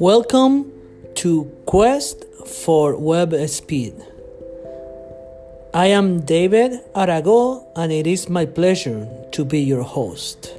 Welcome to Quest for Web Speed. I am David Arago, and it is my pleasure to be your host.